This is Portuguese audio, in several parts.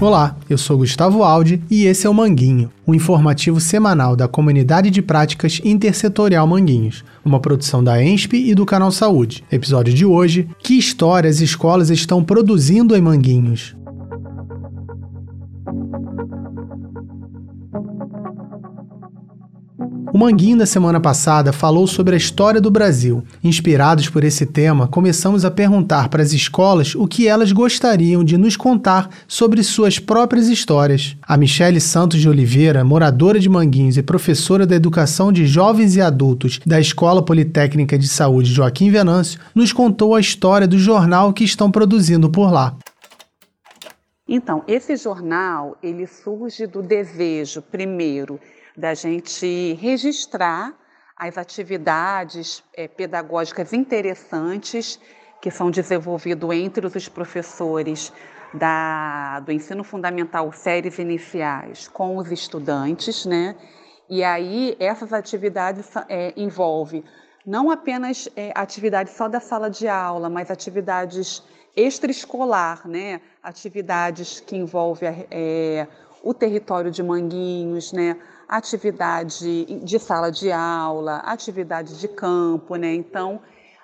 Olá, eu sou Gustavo Aldi e esse é o Manguinho, o um informativo semanal da Comunidade de Práticas Intersetorial Manguinhos, uma produção da ENSP e do Canal Saúde. Episódio de hoje: Que histórias escolas estão produzindo em Manguinhos? O Manguinho da semana passada falou sobre a história do Brasil. Inspirados por esse tema, começamos a perguntar para as escolas o que elas gostariam de nos contar sobre suas próprias histórias. A Michele Santos de Oliveira, moradora de Manguinhos e professora da Educação de Jovens e Adultos da Escola Politécnica de Saúde Joaquim Venâncio, nos contou a história do jornal que estão produzindo por lá. Então, esse jornal, ele surge do desejo, primeiro, da gente registrar as atividades é, pedagógicas interessantes que são desenvolvidas entre os professores da, do ensino fundamental séries iniciais com os estudantes, né? E aí essas atividades é, envolvem não apenas é, atividades só da sala de aula, mas atividades extraescolar, né? Atividades que envolvem é, o território de Manguinhos, né? Atividade de sala de aula, atividade de campo, né? Então,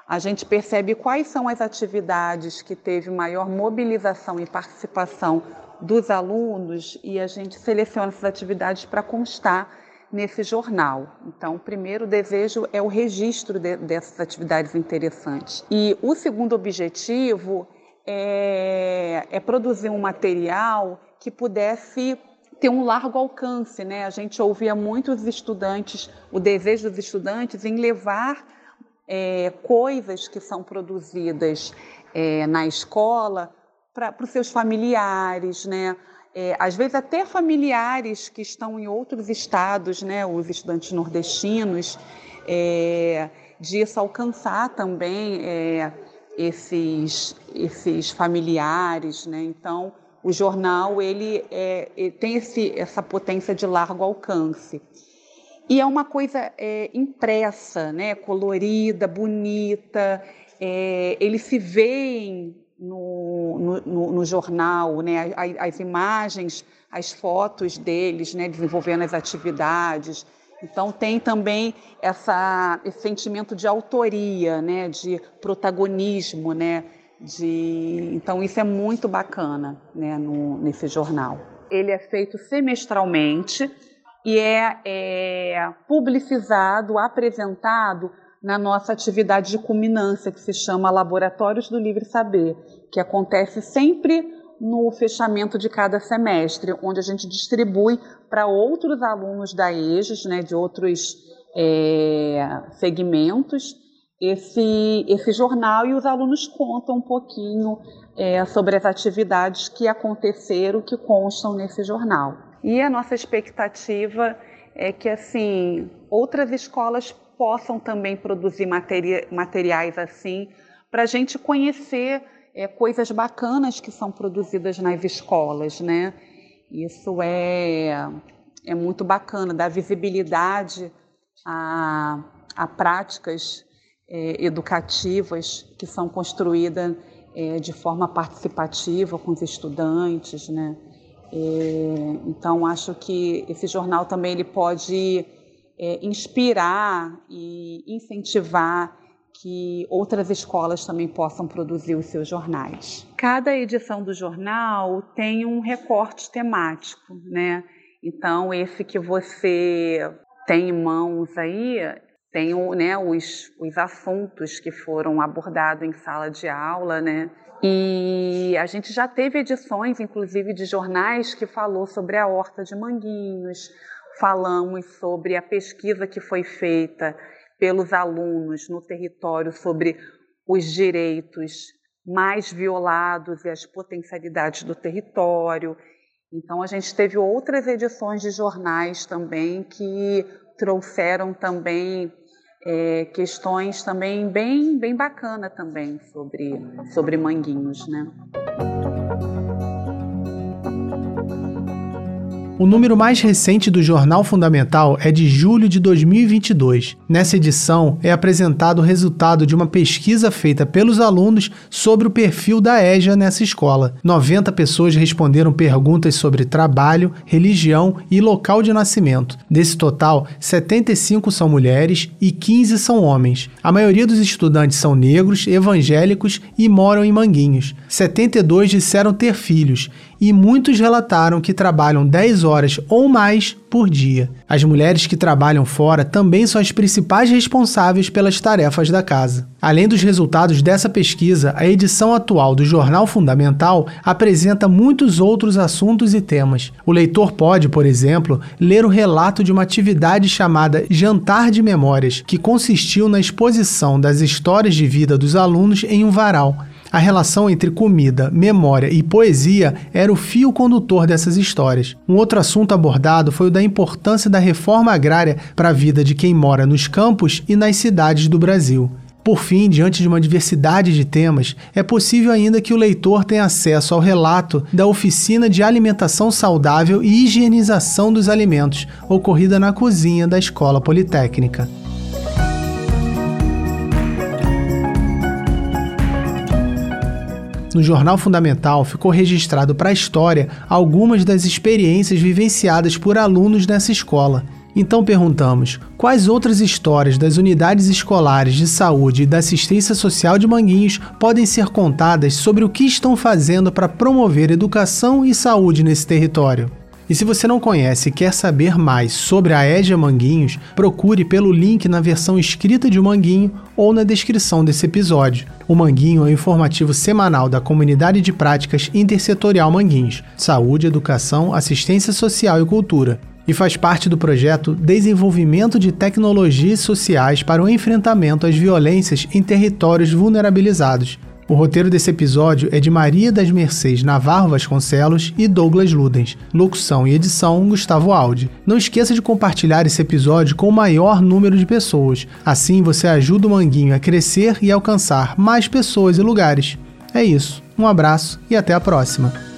a gente percebe quais são as atividades que teve maior mobilização e participação dos alunos e a gente seleciona essas atividades para constar nesse jornal. Então, o primeiro desejo é o registro de, dessas atividades interessantes. E o segundo objetivo é, é produzir um material que pudesse ter um largo alcance, né? A gente ouvia muitos estudantes, o desejo dos estudantes em levar é, coisas que são produzidas é, na escola para os seus familiares, né? É, às vezes até familiares que estão em outros estados, né? Os estudantes nordestinos, é, alcançar também é, esses, esses familiares, né? Então o jornal ele, é, ele tem esse, essa potência de largo alcance. E é uma coisa é, impressa, né, colorida, bonita, é, eles se veem no, no, no jornal, né, as, as, imagens, as fotos deles né, desenvolvendo as atividades. Então tem também essa, esse sentimento de autoria, né, de protagonismo, né, de... Então, isso é muito bacana né, no, nesse jornal. Ele é feito semestralmente e é, é publicizado, apresentado na nossa atividade de culminância, que se chama Laboratórios do Livre Saber, que acontece sempre no fechamento de cada semestre, onde a gente distribui para outros alunos da EJES, né, de outros é, segmentos, esse, esse jornal e os alunos contam um pouquinho é, sobre as atividades que aconteceram, que constam nesse jornal. E a nossa expectativa é que assim outras escolas possam também produzir materi materiais assim para a gente conhecer é, coisas bacanas que são produzidas nas escolas, né? Isso é, é muito bacana, dá visibilidade a, a práticas é, educativas que são construídas é, de forma participativa com os estudantes, né? É, então acho que esse jornal também ele pode é, inspirar e incentivar que outras escolas também possam produzir os seus jornais. Cada edição do jornal tem um recorte temático, né? Então esse que você tem em mãos aí tem né, os, os assuntos que foram abordados em sala de aula, né? E a gente já teve edições, inclusive, de jornais que falou sobre a horta de Manguinhos, falamos sobre a pesquisa que foi feita pelos alunos no território sobre os direitos mais violados e as potencialidades do território. Então, a gente teve outras edições de jornais também que trouxeram também é, questões também bem, bem bacana também sobre, sobre Manguinhos, né? O número mais recente do Jornal Fundamental é de julho de 2022. Nessa edição é apresentado o resultado de uma pesquisa feita pelos alunos sobre o perfil da EJA nessa escola. 90 pessoas responderam perguntas sobre trabalho, religião e local de nascimento. Desse total, 75 são mulheres e 15 são homens. A maioria dos estudantes são negros, evangélicos e moram em Manguinhos. 72 disseram ter filhos e muitos relataram que trabalham 10 horas ou mais por dia. As mulheres que trabalham fora também são as principais responsáveis pelas tarefas da casa. Além dos resultados dessa pesquisa, a edição atual do Jornal Fundamental apresenta muitos outros assuntos e temas. O leitor pode, por exemplo, ler o relato de uma atividade chamada Jantar de Memórias, que consistiu na exposição das histórias de vida dos alunos em um varal. A relação entre comida, memória e poesia era o fio condutor dessas histórias. Um outro assunto abordado foi o da importância da reforma agrária para a vida de quem mora nos campos e nas cidades do Brasil. Por fim, diante de uma diversidade de temas, é possível ainda que o leitor tenha acesso ao relato da oficina de alimentação saudável e higienização dos alimentos, ocorrida na cozinha da Escola Politécnica. No Jornal Fundamental ficou registrado para a história algumas das experiências vivenciadas por alunos nessa escola. Então perguntamos: quais outras histórias das unidades escolares de saúde e da assistência social de Manguinhos podem ser contadas sobre o que estão fazendo para promover educação e saúde nesse território? E se você não conhece e quer saber mais sobre a Édia Manguinhos, procure pelo link na versão escrita de Manguinho ou na descrição desse episódio. O Manguinho é o informativo semanal da Comunidade de Práticas Intersetorial Manguinhos, Saúde, Educação, Assistência Social e Cultura, e faz parte do projeto Desenvolvimento de Tecnologias Sociais para o Enfrentamento às Violências em Territórios Vulnerabilizados, o roteiro desse episódio é de Maria das Mercês Navarro Vasconcelos e Douglas Ludens. Locução e edição Gustavo Aldi. Não esqueça de compartilhar esse episódio com o maior número de pessoas. Assim você ajuda o Manguinho a crescer e alcançar mais pessoas e lugares. É isso. Um abraço e até a próxima.